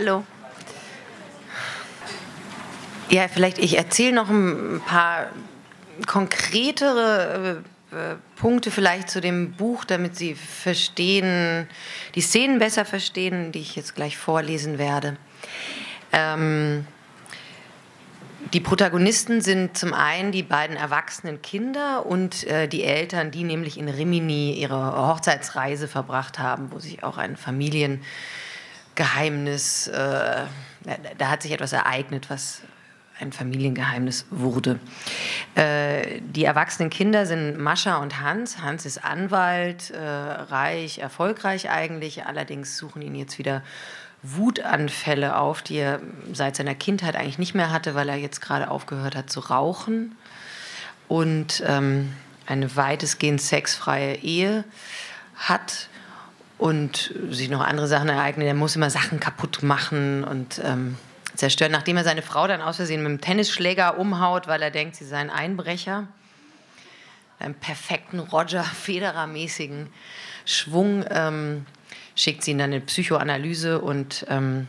Hallo. Ja, vielleicht ich erzähle noch ein paar konkretere äh, Punkte vielleicht zu dem Buch, damit Sie verstehen, die Szenen besser verstehen, die ich jetzt gleich vorlesen werde. Ähm, die Protagonisten sind zum einen die beiden erwachsenen Kinder und äh, die Eltern, die nämlich in Rimini ihre Hochzeitsreise verbracht haben, wo sich auch ein Familiengeheimnis, äh, da hat sich etwas ereignet, was ein Familiengeheimnis wurde. Äh, die erwachsenen Kinder sind Mascha und Hans. Hans ist Anwalt, äh, reich, erfolgreich eigentlich. Allerdings suchen ihn jetzt wieder Wutanfälle auf, die er seit seiner Kindheit eigentlich nicht mehr hatte, weil er jetzt gerade aufgehört hat zu rauchen. Und ähm, eine weitestgehend sexfreie Ehe hat und sich noch andere Sachen ereignen. Er muss immer Sachen kaputt machen und ähm, zerstören, nachdem er seine Frau dann aus Versehen mit dem Tennisschläger umhaut, weil er denkt, sie sei ein Einbrecher. Einen perfekten Roger Federer-mäßigen Schwung ähm, schickt sie in eine Psychoanalyse und ähm,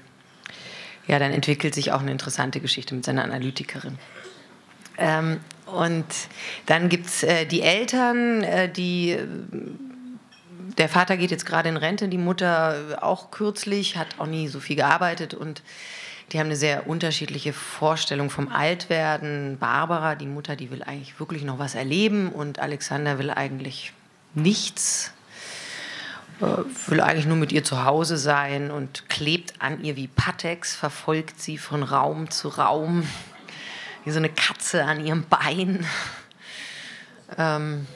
ja, dann entwickelt sich auch eine interessante Geschichte mit seiner Analytikerin. Ähm, und dann gibt es äh, die Eltern, äh, die der Vater geht jetzt gerade in Rente, die Mutter auch kürzlich, hat auch nie so viel gearbeitet und die haben eine sehr unterschiedliche Vorstellung vom Altwerden. Barbara, die Mutter, die will eigentlich wirklich noch was erleben und Alexander will eigentlich nichts, äh, will eigentlich nur mit ihr zu Hause sein und klebt an ihr wie Patex, verfolgt sie von Raum zu Raum, wie so eine Katze an ihrem Bein. Ähm,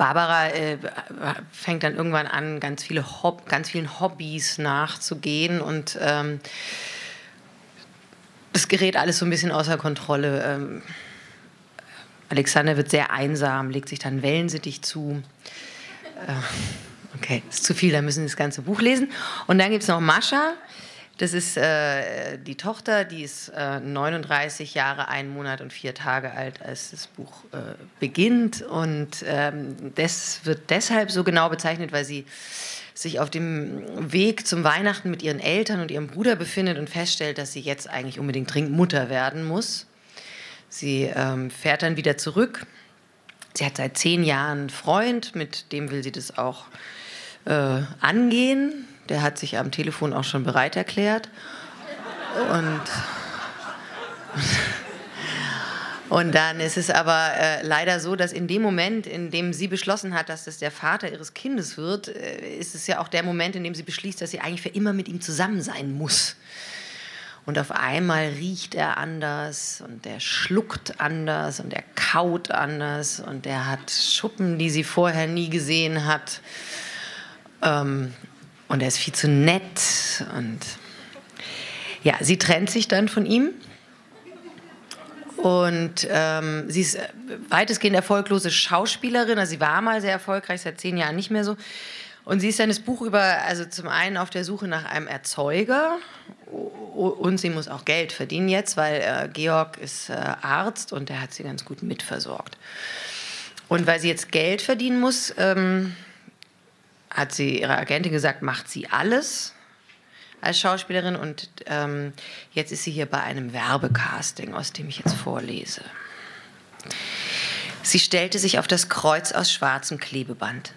Barbara äh, fängt dann irgendwann an, ganz, viele Hob ganz vielen Hobbys nachzugehen und ähm, das gerät alles so ein bisschen außer Kontrolle. Ähm, Alexander wird sehr einsam, legt sich dann Wellensittich zu. Äh, okay, ist zu viel, da müssen Sie das ganze Buch lesen. Und dann gibt es noch Mascha, das ist äh, die Tochter, die ist äh, 39 Jahre, ein Monat und vier Tage alt, als das Buch äh, beginnt. Und ähm, das wird deshalb so genau bezeichnet, weil sie sich auf dem Weg zum Weihnachten mit ihren Eltern und ihrem Bruder befindet und feststellt, dass sie jetzt eigentlich unbedingt dringend Mutter werden muss. Sie ähm, fährt dann wieder zurück. Sie hat seit zehn Jahren einen Freund, mit dem will sie das auch äh, angehen der hat sich am Telefon auch schon bereit erklärt. Und, und dann ist es aber äh, leider so, dass in dem Moment, in dem sie beschlossen hat, dass das der Vater ihres Kindes wird, äh, ist es ja auch der Moment, in dem sie beschließt, dass sie eigentlich für immer mit ihm zusammen sein muss. Und auf einmal riecht er anders und er schluckt anders und er kaut anders und er hat Schuppen, die sie vorher nie gesehen hat. Ähm, und er ist viel zu nett. Und ja, sie trennt sich dann von ihm. Und ähm, sie ist weitestgehend erfolglose Schauspielerin. Also sie war mal sehr erfolgreich, seit zehn Jahren nicht mehr so. Und sie ist dann das Buch über, also zum einen auf der Suche nach einem Erzeuger und sie muss auch Geld verdienen jetzt, weil äh, Georg ist äh, Arzt und der hat sie ganz gut mitversorgt. Und weil sie jetzt Geld verdienen muss, ähm, hat sie ihrer Agentin gesagt, macht sie alles als Schauspielerin und ähm, jetzt ist sie hier bei einem Werbecasting, aus dem ich jetzt vorlese. Sie stellte sich auf das Kreuz aus schwarzem Klebeband.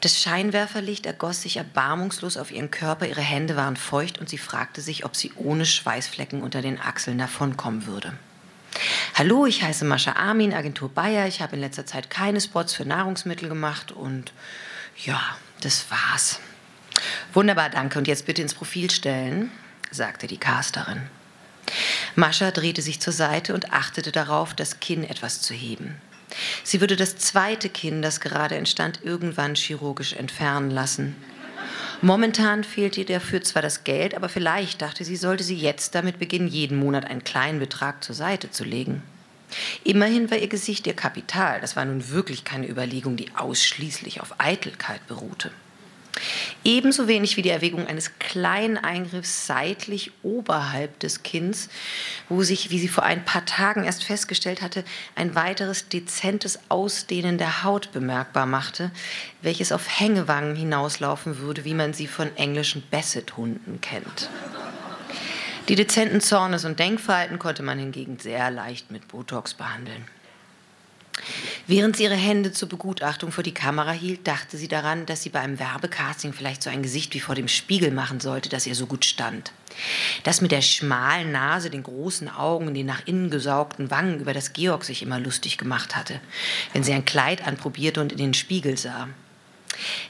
Das Scheinwerferlicht ergoss sich erbarmungslos auf ihren Körper, ihre Hände waren feucht und sie fragte sich, ob sie ohne Schweißflecken unter den Achseln davonkommen würde. Hallo, ich heiße Mascha Armin, Agentur Bayer. Ich habe in letzter Zeit keine Spots für Nahrungsmittel gemacht und ja, das war's. Wunderbar, danke. Und jetzt bitte ins Profil stellen, sagte die Casterin. Mascha drehte sich zur Seite und achtete darauf, das Kinn etwas zu heben. Sie würde das zweite Kinn, das gerade entstand, irgendwann chirurgisch entfernen lassen. Momentan fehlte ihr dafür zwar das Geld, aber vielleicht dachte sie, sollte sie jetzt damit beginnen, jeden Monat einen kleinen Betrag zur Seite zu legen. Immerhin war ihr Gesicht ihr Kapital. Das war nun wirklich keine Überlegung, die ausschließlich auf Eitelkeit beruhte. Ebenso wenig wie die Erwägung eines kleinen Eingriffs seitlich oberhalb des Kinns, wo sich, wie sie vor ein paar Tagen erst festgestellt hatte, ein weiteres dezentes Ausdehnen der Haut bemerkbar machte, welches auf Hängewangen hinauslaufen würde, wie man sie von englischen Basset-Hunden kennt. Die dezenten Zornes- und Denkverhalten konnte man hingegen sehr leicht mit Botox behandeln. Während sie ihre Hände zur Begutachtung vor die Kamera hielt, dachte sie daran, dass sie bei einem Werbecasting vielleicht so ein Gesicht wie vor dem Spiegel machen sollte, das ihr so gut stand. Das mit der schmalen Nase, den großen Augen und den nach innen gesaugten Wangen, über das Georg sich immer lustig gemacht hatte, wenn sie ein Kleid anprobierte und in den Spiegel sah.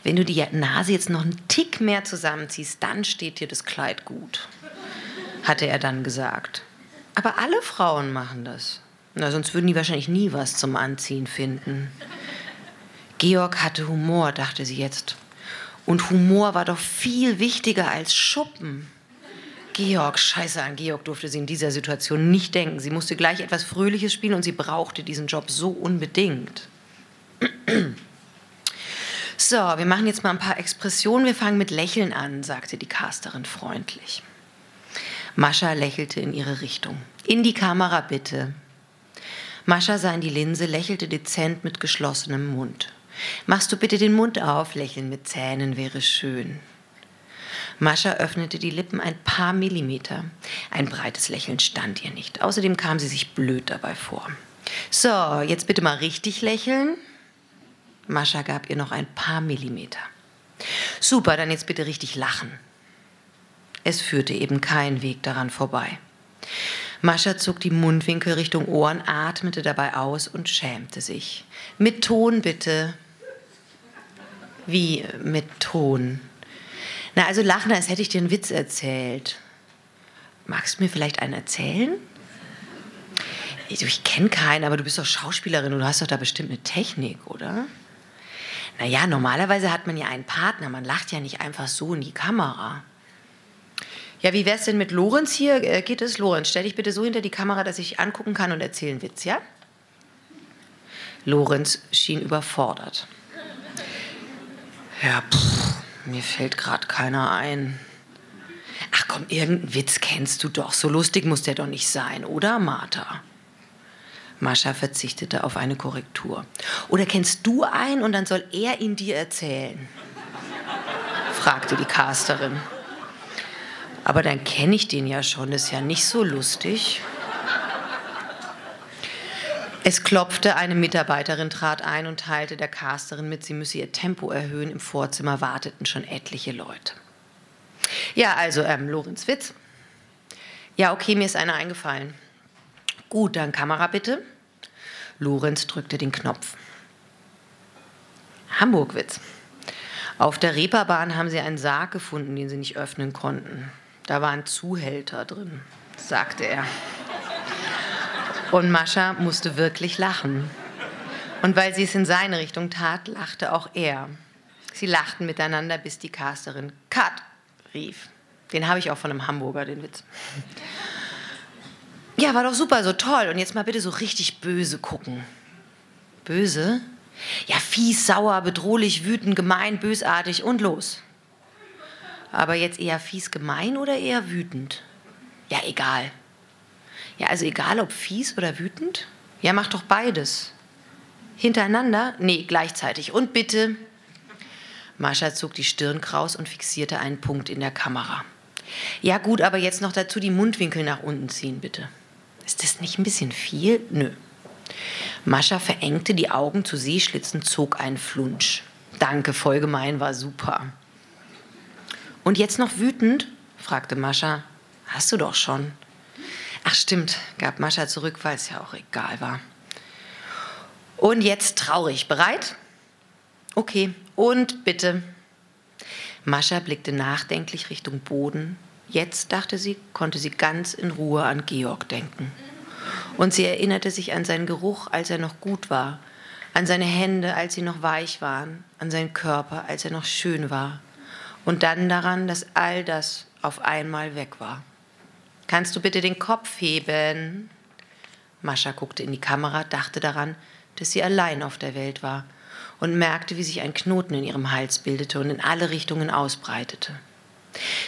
Wenn du die Nase jetzt noch einen Tick mehr zusammenziehst, dann steht dir das Kleid gut, hatte er dann gesagt. Aber alle Frauen machen das. Na, sonst würden die wahrscheinlich nie was zum Anziehen finden. Georg hatte Humor, dachte sie jetzt. Und Humor war doch viel wichtiger als Schuppen. Georg, scheiße an Georg durfte sie in dieser Situation nicht denken. Sie musste gleich etwas Fröhliches spielen und sie brauchte diesen Job so unbedingt. So, wir machen jetzt mal ein paar Expressionen. Wir fangen mit Lächeln an, sagte die Casterin freundlich. Mascha lächelte in ihre Richtung. In die Kamera bitte. Mascha sah in die Linse, lächelte dezent mit geschlossenem Mund. Machst du bitte den Mund auf, lächeln mit Zähnen wäre schön. Mascha öffnete die Lippen ein paar Millimeter. Ein breites Lächeln stand ihr nicht. Außerdem kam sie sich blöd dabei vor. So, jetzt bitte mal richtig lächeln. Mascha gab ihr noch ein paar Millimeter. Super, dann jetzt bitte richtig lachen. Es führte eben kein Weg daran vorbei. Mascha zog die Mundwinkel Richtung Ohren, atmete dabei aus und schämte sich. Mit Ton bitte. Wie mit Ton? Na, also lachen, als hätte ich dir einen Witz erzählt. Magst du mir vielleicht einen erzählen? Ich, ich kenne keinen, aber du bist doch Schauspielerin und du hast doch da bestimmt eine Technik, oder? Naja, normalerweise hat man ja einen Partner, man lacht ja nicht einfach so in die Kamera. Ja, wie wäre es denn mit Lorenz hier? Äh, geht es, Lorenz? Stell dich bitte so hinter die Kamera, dass ich angucken kann und erzählen Witz, ja? Lorenz schien überfordert. Ja, pff, mir fällt gerade keiner ein. Ach komm, irgendeinen Witz kennst du doch. So lustig muss der doch nicht sein, oder, Martha? Mascha verzichtete auf eine Korrektur. Oder kennst du einen und dann soll er ihn dir erzählen? fragte die Casterin. Aber dann kenne ich den ja schon, ist ja nicht so lustig. Es klopfte, eine Mitarbeiterin trat ein und teilte der Casterin mit, sie müsse ihr Tempo erhöhen. Im Vorzimmer warteten schon etliche Leute. Ja, also, ähm, Lorenz Witz. Ja, okay, mir ist einer eingefallen. Gut, dann Kamera bitte. Lorenz drückte den Knopf. Hamburg-Witz. Auf der Reeperbahn haben sie einen Sarg gefunden, den sie nicht öffnen konnten. Da waren Zuhälter drin, sagte er. Und Mascha musste wirklich lachen. Und weil sie es in seine Richtung tat, lachte auch er. Sie lachten miteinander, bis die Casterin Cut rief. Den habe ich auch von einem Hamburger, den Witz. Ja, war doch super, so toll. Und jetzt mal bitte so richtig böse gucken. Böse? Ja, fies, sauer, bedrohlich, wütend, gemein, bösartig und los. Aber jetzt eher fies gemein oder eher wütend? Ja, egal. Ja, also egal ob fies oder wütend? Ja, mach doch beides. Hintereinander? Nee, gleichzeitig. Und bitte. Mascha zog die Stirn kraus und fixierte einen Punkt in der Kamera. Ja, gut, aber jetzt noch dazu die Mundwinkel nach unten ziehen, bitte. Ist das nicht ein bisschen viel? Nö. Mascha verengte die Augen zu Seeschlitzen, zog einen Flunsch. Danke, voll gemein, war super. Und jetzt noch wütend? fragte Mascha. Hast du doch schon. Ach stimmt, gab Mascha zurück, weil es ja auch egal war. Und jetzt traurig. Bereit? Okay. Und bitte. Mascha blickte nachdenklich Richtung Boden. Jetzt, dachte sie, konnte sie ganz in Ruhe an Georg denken. Und sie erinnerte sich an seinen Geruch, als er noch gut war, an seine Hände, als sie noch weich waren, an seinen Körper, als er noch schön war, und dann daran, dass all das auf einmal weg war. Kannst du bitte den Kopf heben? Mascha guckte in die Kamera, dachte daran, dass sie allein auf der Welt war und merkte, wie sich ein Knoten in ihrem Hals bildete und in alle Richtungen ausbreitete.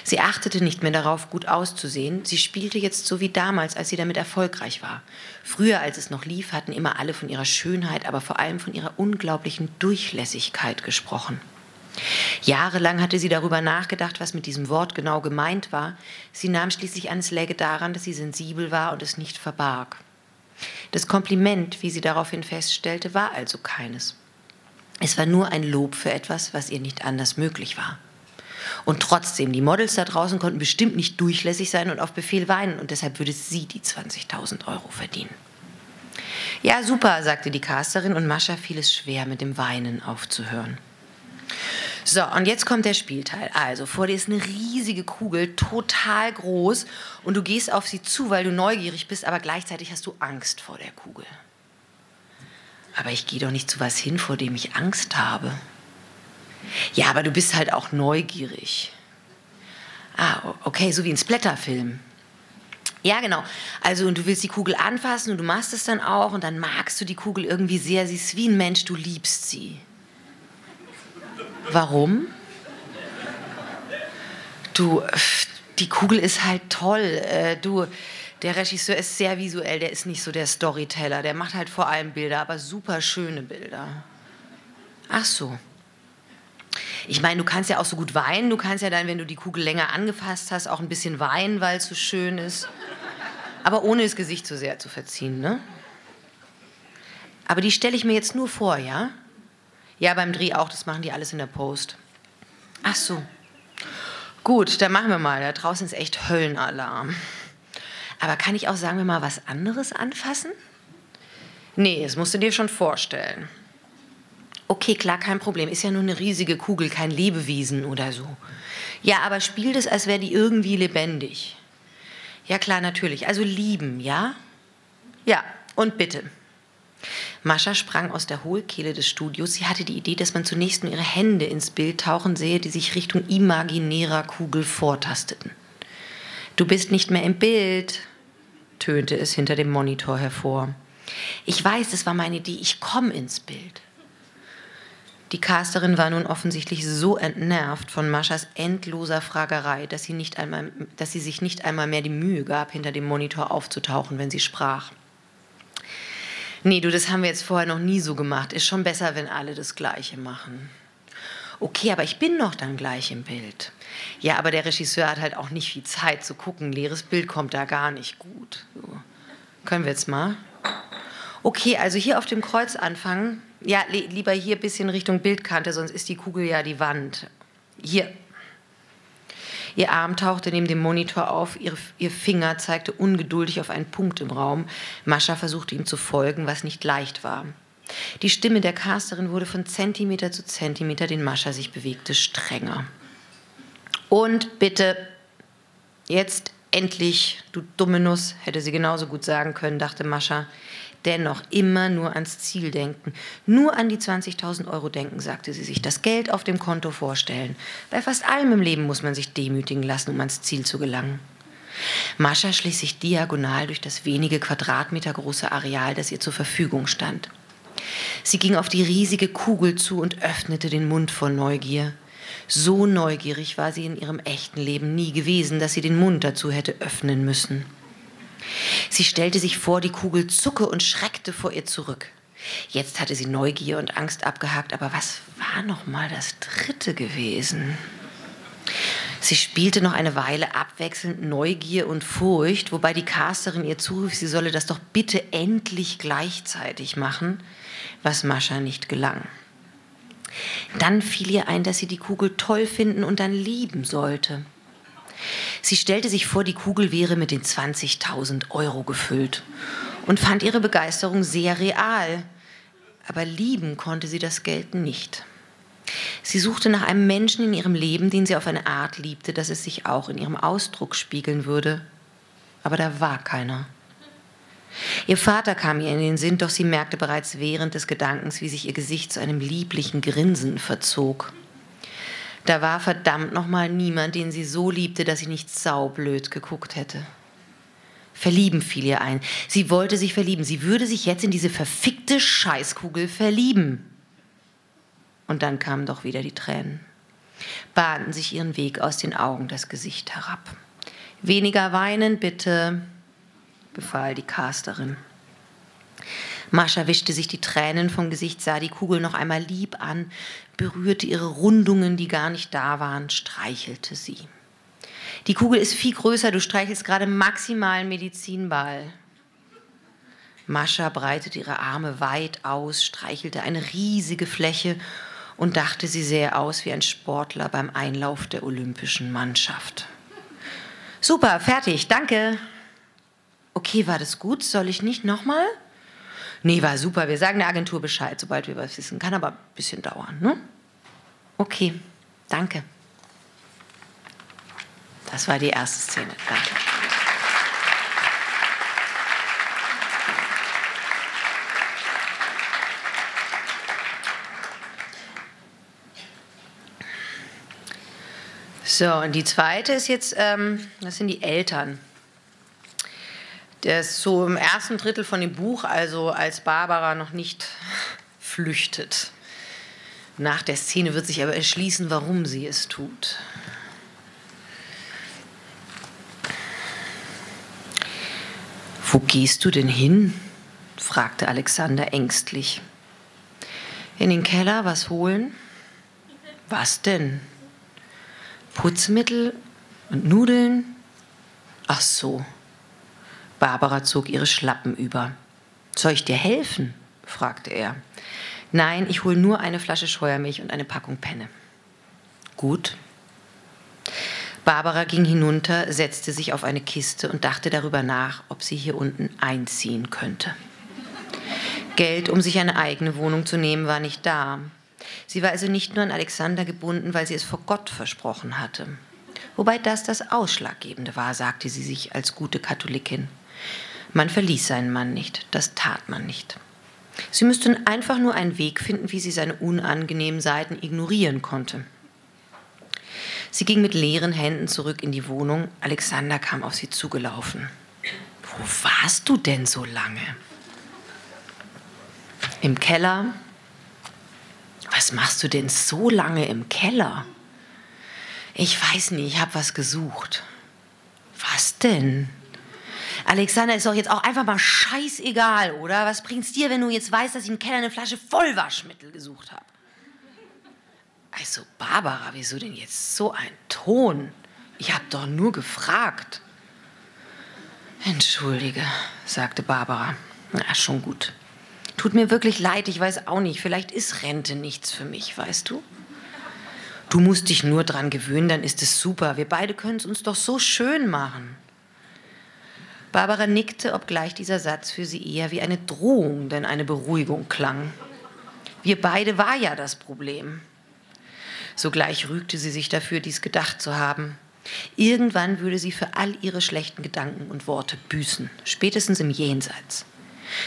Sie achtete nicht mehr darauf, gut auszusehen. Sie spielte jetzt so wie damals, als sie damit erfolgreich war. Früher, als es noch lief, hatten immer alle von ihrer Schönheit, aber vor allem von ihrer unglaublichen Durchlässigkeit gesprochen. Jahrelang hatte sie darüber nachgedacht, was mit diesem Wort genau gemeint war. Sie nahm schließlich an, es läge daran, dass sie sensibel war und es nicht verbarg. Das Kompliment, wie sie daraufhin feststellte, war also keines. Es war nur ein Lob für etwas, was ihr nicht anders möglich war. Und trotzdem, die Models da draußen konnten bestimmt nicht durchlässig sein und auf Befehl weinen und deshalb würde sie die 20.000 Euro verdienen. Ja, super, sagte die Casterin und Mascha fiel es schwer, mit dem Weinen aufzuhören. So, und jetzt kommt der Spielteil. Also, vor dir ist eine riesige Kugel, total groß, und du gehst auf sie zu, weil du neugierig bist, aber gleichzeitig hast du Angst vor der Kugel. Aber ich gehe doch nicht zu was hin, vor dem ich Angst habe. Ja, aber du bist halt auch neugierig. Ah, okay, so wie ein Splatterfilm. Ja, genau. Also, und du willst die Kugel anfassen und du machst es dann auch und dann magst du die Kugel irgendwie sehr. Sie ist wie ein Mensch, du liebst sie. Warum? Du, die Kugel ist halt toll. Äh, du, der Regisseur ist sehr visuell, der ist nicht so der Storyteller. Der macht halt vor allem Bilder, aber super schöne Bilder. Ach so. Ich meine, du kannst ja auch so gut weinen. Du kannst ja dann, wenn du die Kugel länger angefasst hast, auch ein bisschen weinen, weil es so schön ist. Aber ohne das Gesicht zu sehr zu verziehen, ne? Aber die stelle ich mir jetzt nur vor, ja? Ja, beim Dreh auch, das machen die alles in der Post. Ach so. Gut, dann machen wir mal. Da draußen ist echt Höllenalarm. Aber kann ich auch, sagen wir mal, was anderes anfassen? Nee, das musst du dir schon vorstellen. Okay, klar, kein Problem. Ist ja nur eine riesige Kugel, kein Lebewesen oder so. Ja, aber spiel das, als wäre die irgendwie lebendig. Ja, klar, natürlich. Also lieben, ja? Ja, und bitte. Mascha sprang aus der Hohlkehle des Studios. Sie hatte die Idee, dass man zunächst nur ihre Hände ins Bild tauchen sehe, die sich Richtung imaginärer Kugel vortasteten. Du bist nicht mehr im Bild, tönte es hinter dem Monitor hervor. Ich weiß, es war meine Idee, ich komme ins Bild. Die Casterin war nun offensichtlich so entnervt von Maschas endloser Fragerei, dass sie, nicht einmal, dass sie sich nicht einmal mehr die Mühe gab, hinter dem Monitor aufzutauchen, wenn sie sprach. Nee, du, das haben wir jetzt vorher noch nie so gemacht. Ist schon besser, wenn alle das Gleiche machen. Okay, aber ich bin noch dann gleich im Bild. Ja, aber der Regisseur hat halt auch nicht viel Zeit zu gucken. Leeres Bild kommt da gar nicht gut. So. Können wir jetzt mal? Okay, also hier auf dem Kreuz anfangen. Ja, lieber hier ein bisschen Richtung Bildkante, sonst ist die Kugel ja die Wand. Hier, Ihr Arm tauchte neben dem Monitor auf, ihr, ihr Finger zeigte ungeduldig auf einen Punkt im Raum. Mascha versuchte ihm zu folgen, was nicht leicht war. Die Stimme der Casterin wurde von Zentimeter zu Zentimeter, den Mascha sich bewegte, strenger. Und bitte, jetzt endlich, du dumme Nuss, hätte sie genauso gut sagen können, dachte Mascha dennoch immer nur ans Ziel denken. Nur an die 20.000 Euro denken, sagte sie sich. Das Geld auf dem Konto vorstellen. Bei fast allem im Leben muss man sich demütigen lassen, um ans Ziel zu gelangen. Mascha schlich sich diagonal durch das wenige Quadratmeter große Areal, das ihr zur Verfügung stand. Sie ging auf die riesige Kugel zu und öffnete den Mund vor Neugier. So neugierig war sie in ihrem echten Leben nie gewesen, dass sie den Mund dazu hätte öffnen müssen. Sie stellte sich vor, die Kugel zucke und schreckte vor ihr zurück. Jetzt hatte sie Neugier und Angst abgehakt, aber was war noch mal das dritte gewesen? Sie spielte noch eine Weile abwechselnd Neugier und Furcht, wobei die Casterin ihr zurief, sie solle das doch bitte endlich gleichzeitig machen, was Mascha nicht gelang. Dann fiel ihr ein, dass sie die Kugel toll finden und dann lieben sollte. Sie stellte sich vor, die Kugel wäre mit den 20.000 Euro gefüllt und fand ihre Begeisterung sehr real. Aber lieben konnte sie das Geld nicht. Sie suchte nach einem Menschen in ihrem Leben, den sie auf eine Art liebte, dass es sich auch in ihrem Ausdruck spiegeln würde. Aber da war keiner. Ihr Vater kam ihr in den Sinn, doch sie merkte bereits während des Gedankens, wie sich ihr Gesicht zu einem lieblichen Grinsen verzog. Da war verdammt nochmal niemand, den sie so liebte, dass sie nicht saublöd geguckt hätte. Verlieben fiel ihr ein. Sie wollte sich verlieben. Sie würde sich jetzt in diese verfickte Scheißkugel verlieben. Und dann kamen doch wieder die Tränen, bahnten sich ihren Weg aus den Augen das Gesicht herab. Weniger weinen, bitte, befahl die Casterin. Mascha wischte sich die Tränen vom Gesicht, sah die Kugel noch einmal lieb an, berührte ihre Rundungen, die gar nicht da waren, streichelte sie. Die Kugel ist viel größer, du streichelst gerade maximalen Medizinball. Mascha breitete ihre Arme weit aus, streichelte eine riesige Fläche und dachte, sie sähe aus wie ein Sportler beim Einlauf der olympischen Mannschaft. Super, fertig, danke. Okay, war das gut? Soll ich nicht nochmal? Nee, war super. Wir sagen der Agentur Bescheid, sobald wir was wissen. Kann aber ein bisschen dauern, ne? Okay, danke. Das war die erste Szene. Danke. So, und die zweite ist jetzt, ähm, das sind die Eltern. Der ist so im ersten Drittel von dem Buch, also als Barbara noch nicht flüchtet. Nach der Szene wird sich aber erschließen, warum sie es tut. Wo gehst du denn hin? fragte Alexander ängstlich. In den Keller was holen? Was denn? Putzmittel und Nudeln? Ach so. Barbara zog ihre Schlappen über. Soll ich dir helfen? fragte er. Nein, ich hole nur eine Flasche Scheuermilch und eine Packung Penne. Gut. Barbara ging hinunter, setzte sich auf eine Kiste und dachte darüber nach, ob sie hier unten einziehen könnte. Geld, um sich eine eigene Wohnung zu nehmen, war nicht da. Sie war also nicht nur an Alexander gebunden, weil sie es vor Gott versprochen hatte. Wobei das das Ausschlaggebende war, sagte sie sich als gute Katholikin. Man verließ seinen Mann nicht, das tat man nicht. Sie müssten einfach nur einen Weg finden, wie sie seine unangenehmen Seiten ignorieren konnte. Sie ging mit leeren Händen zurück in die Wohnung. Alexander kam auf sie zugelaufen. Wo warst du denn so lange? Im Keller. Was machst du denn so lange im Keller? Ich weiß nicht, ich habe was gesucht. Was denn? Alexander ist doch jetzt auch einfach mal scheißegal, oder? Was bringt's dir, wenn du jetzt weißt, dass ich im Keller eine Flasche Vollwaschmittel gesucht habe? Also, Barbara, wieso denn jetzt so ein Ton? Ich habe doch nur gefragt. Entschuldige, sagte Barbara. Na, schon gut. Tut mir wirklich leid, ich weiß auch nicht. Vielleicht ist Rente nichts für mich, weißt du? Du musst dich nur dran gewöhnen, dann ist es super. Wir beide können es uns doch so schön machen. Barbara nickte, obgleich dieser Satz für sie eher wie eine Drohung denn eine Beruhigung klang. Wir beide war ja das Problem. Sogleich rügte sie sich dafür, dies gedacht zu haben. Irgendwann würde sie für all ihre schlechten Gedanken und Worte büßen, spätestens im Jenseits.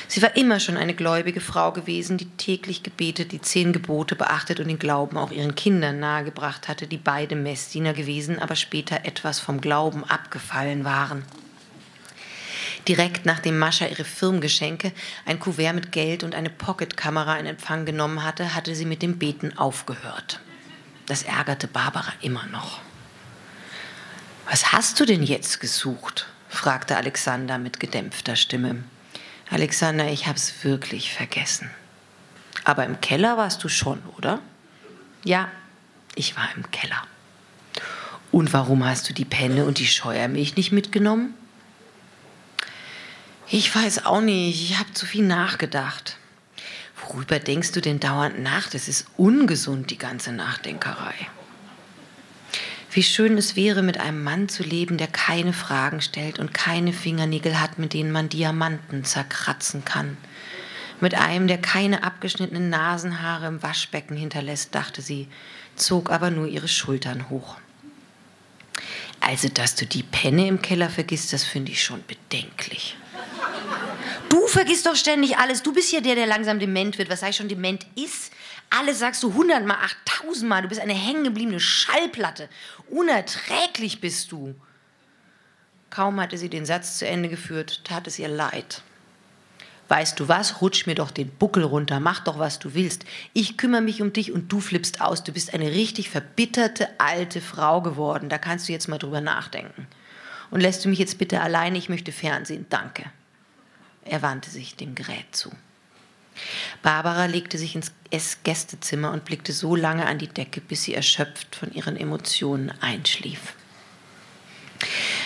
Sie war immer schon eine gläubige Frau gewesen, die täglich gebetet, die zehn Gebote beachtet und den Glauben auch ihren Kindern nahegebracht hatte, die beide Messdiener gewesen, aber später etwas vom Glauben abgefallen waren. Direkt nachdem Mascha ihre Firmengeschenke, ein Kuvert mit Geld und eine Pocketkamera in Empfang genommen hatte, hatte sie mit dem Beten aufgehört. Das ärgerte Barbara immer noch. Was hast du denn jetzt gesucht? fragte Alexander mit gedämpfter Stimme. Alexander, ich hab's wirklich vergessen. Aber im Keller warst du schon, oder? Ja, ich war im Keller. Und warum hast du die Penne und die Scheuermilch nicht mitgenommen? Ich weiß auch nicht, ich habe zu viel nachgedacht. Worüber denkst du denn dauernd nach? Das ist ungesund, die ganze Nachdenkerei. Wie schön es wäre, mit einem Mann zu leben, der keine Fragen stellt und keine Fingernägel hat, mit denen man Diamanten zerkratzen kann. Mit einem, der keine abgeschnittenen Nasenhaare im Waschbecken hinterlässt, dachte sie, zog aber nur ihre Schultern hoch. Also, dass du die Penne im Keller vergisst, das finde ich schon bedenklich. Du vergisst doch ständig alles. Du bist ja der, der langsam dement wird. Was sag ich schon, dement ist? Alles sagst du hundertmal, achttausendmal. Du bist eine hängengebliebene Schallplatte. Unerträglich bist du. Kaum hatte sie den Satz zu Ende geführt, tat es ihr leid. Weißt du was, rutsch mir doch den Buckel runter, mach doch, was du willst. Ich kümmere mich um dich und du flippst aus. Du bist eine richtig verbitterte alte Frau geworden. Da kannst du jetzt mal drüber nachdenken. Und lässt du mich jetzt bitte alleine, ich möchte Fernsehen, danke. Er wandte sich dem Gerät zu. Barbara legte sich ins Gästezimmer und blickte so lange an die Decke, bis sie erschöpft von ihren Emotionen einschlief.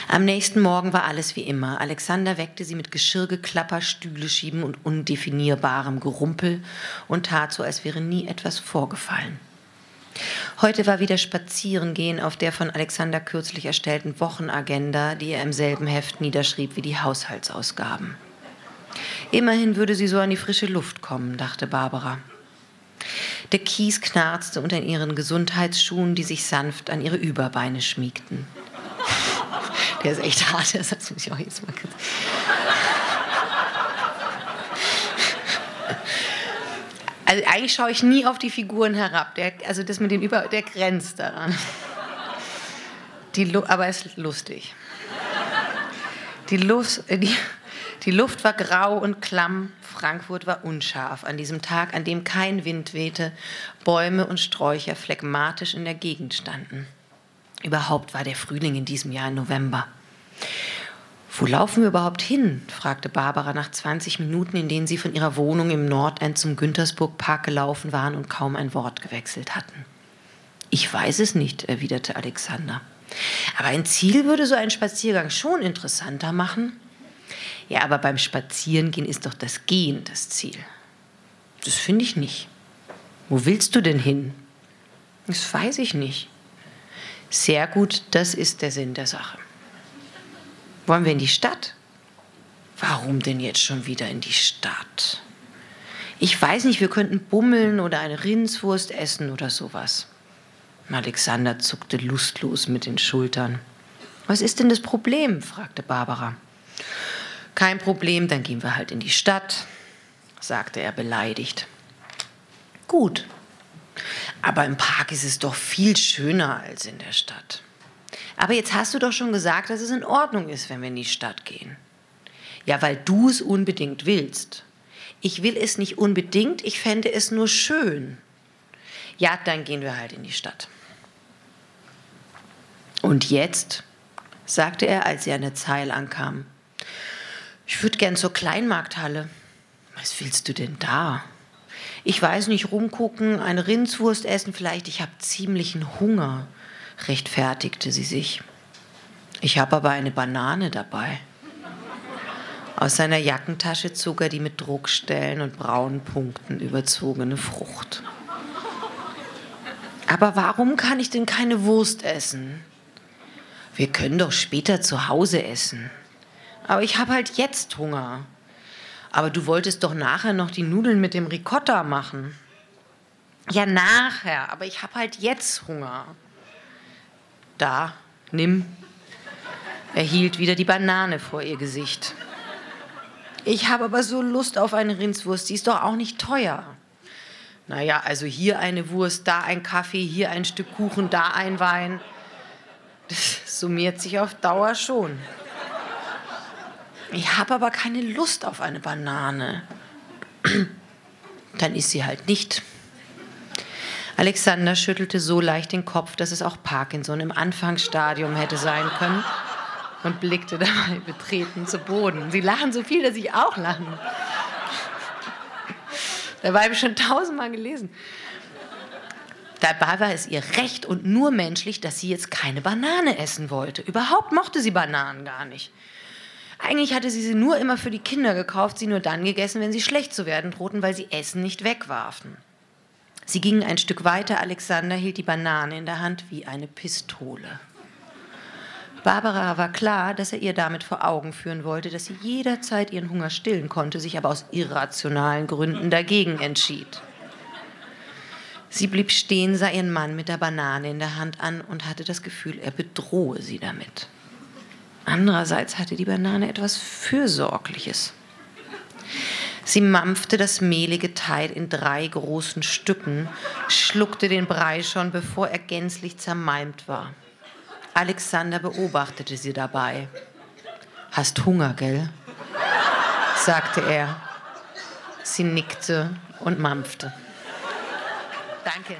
Am nächsten Morgen war alles wie immer. Alexander weckte sie mit Geschirrgeklapper, Stühle schieben und undefinierbarem Gerumpel und tat so, als wäre nie etwas vorgefallen. Heute war wieder Spazierengehen auf der von Alexander kürzlich erstellten Wochenagenda, die er im selben Heft niederschrieb wie die Haushaltsausgaben. Immerhin würde sie so an die frische Luft kommen, dachte Barbara. Der Kies knarzte unter ihren Gesundheitsschuhen, die sich sanft an ihre Überbeine schmiegten. Der ist echt hart, der Satz muss ich auch jetzt mal kurz. Also eigentlich schaue ich nie auf die Figuren herab. Der, also das mit dem Über, der grenzt daran. Die, aber es ist lustig. Die, Lust, die, die Luft war grau und klamm, Frankfurt war unscharf an diesem Tag, an dem kein Wind wehte, Bäume und Sträucher phlegmatisch in der Gegend standen. Überhaupt war der Frühling in diesem Jahr im November. Wo laufen wir überhaupt hin? fragte Barbara nach 20 Minuten, in denen sie von ihrer Wohnung im Nordend zum Güntersburg Park gelaufen waren und kaum ein Wort gewechselt hatten. Ich weiß es nicht, erwiderte Alexander. Aber ein Ziel würde so einen Spaziergang schon interessanter machen. Ja, aber beim Spazierengehen ist doch das Gehen das Ziel. Das finde ich nicht. Wo willst du denn hin? Das weiß ich nicht. Sehr gut, das ist der Sinn der Sache. Wollen wir in die Stadt? Warum denn jetzt schon wieder in die Stadt? Ich weiß nicht, wir könnten bummeln oder eine Rindswurst essen oder sowas. Alexander zuckte lustlos mit den Schultern. Was ist denn das Problem? fragte Barbara. Kein Problem, dann gehen wir halt in die Stadt, sagte er beleidigt. Gut, aber im Park ist es doch viel schöner als in der Stadt. Aber jetzt hast du doch schon gesagt, dass es in Ordnung ist, wenn wir in die Stadt gehen. Ja, weil du es unbedingt willst. Ich will es nicht unbedingt, ich fände es nur schön. Ja, dann gehen wir halt in die Stadt. Und jetzt, sagte er, als sie an der Zeil ankam, ich würde gern zur Kleinmarkthalle. Was willst du denn da? Ich weiß nicht, rumgucken, eine Rindswurst essen vielleicht, ich habe ziemlichen Hunger rechtfertigte sie sich. Ich habe aber eine Banane dabei. Aus seiner Jackentasche zog er die mit Druckstellen und braunen Punkten überzogene Frucht. Aber warum kann ich denn keine Wurst essen? Wir können doch später zu Hause essen. Aber ich habe halt jetzt Hunger. Aber du wolltest doch nachher noch die Nudeln mit dem Ricotta machen. Ja, nachher, aber ich habe halt jetzt Hunger. Da, nimm. Er hielt wieder die Banane vor ihr Gesicht. Ich habe aber so Lust auf eine Rindswurst, die ist doch auch nicht teuer. Naja, also hier eine Wurst, da ein Kaffee, hier ein Stück Kuchen, da ein Wein. Das summiert sich auf Dauer schon. Ich habe aber keine Lust auf eine Banane. Dann ist sie halt nicht. Alexander schüttelte so leicht den Kopf, dass es auch Parkinson im Anfangsstadium hätte sein können und blickte dabei betreten zu Boden. Sie lachen so viel, dass ich auch lachen. Dabei habe ich schon tausendmal gelesen. Dabei war es ihr recht und nur menschlich, dass sie jetzt keine Banane essen wollte. Überhaupt mochte sie Bananen gar nicht. Eigentlich hatte sie sie nur immer für die Kinder gekauft, sie nur dann gegessen, wenn sie schlecht zu werden drohten, weil sie Essen nicht wegwarfen. Sie gingen ein Stück weiter. Alexander hielt die Banane in der Hand wie eine Pistole. Barbara war klar, dass er ihr damit vor Augen führen wollte, dass sie jederzeit ihren Hunger stillen konnte, sich aber aus irrationalen Gründen dagegen entschied. Sie blieb stehen, sah ihren Mann mit der Banane in der Hand an und hatte das Gefühl, er bedrohe sie damit. Andererseits hatte die Banane etwas Fürsorgliches. Sie mampfte das mehlige Teil in drei großen Stücken, schluckte den Brei schon, bevor er gänzlich zermalmt war. Alexander beobachtete sie dabei. Hast Hunger, gell? sagte er. Sie nickte und mampfte. Danke.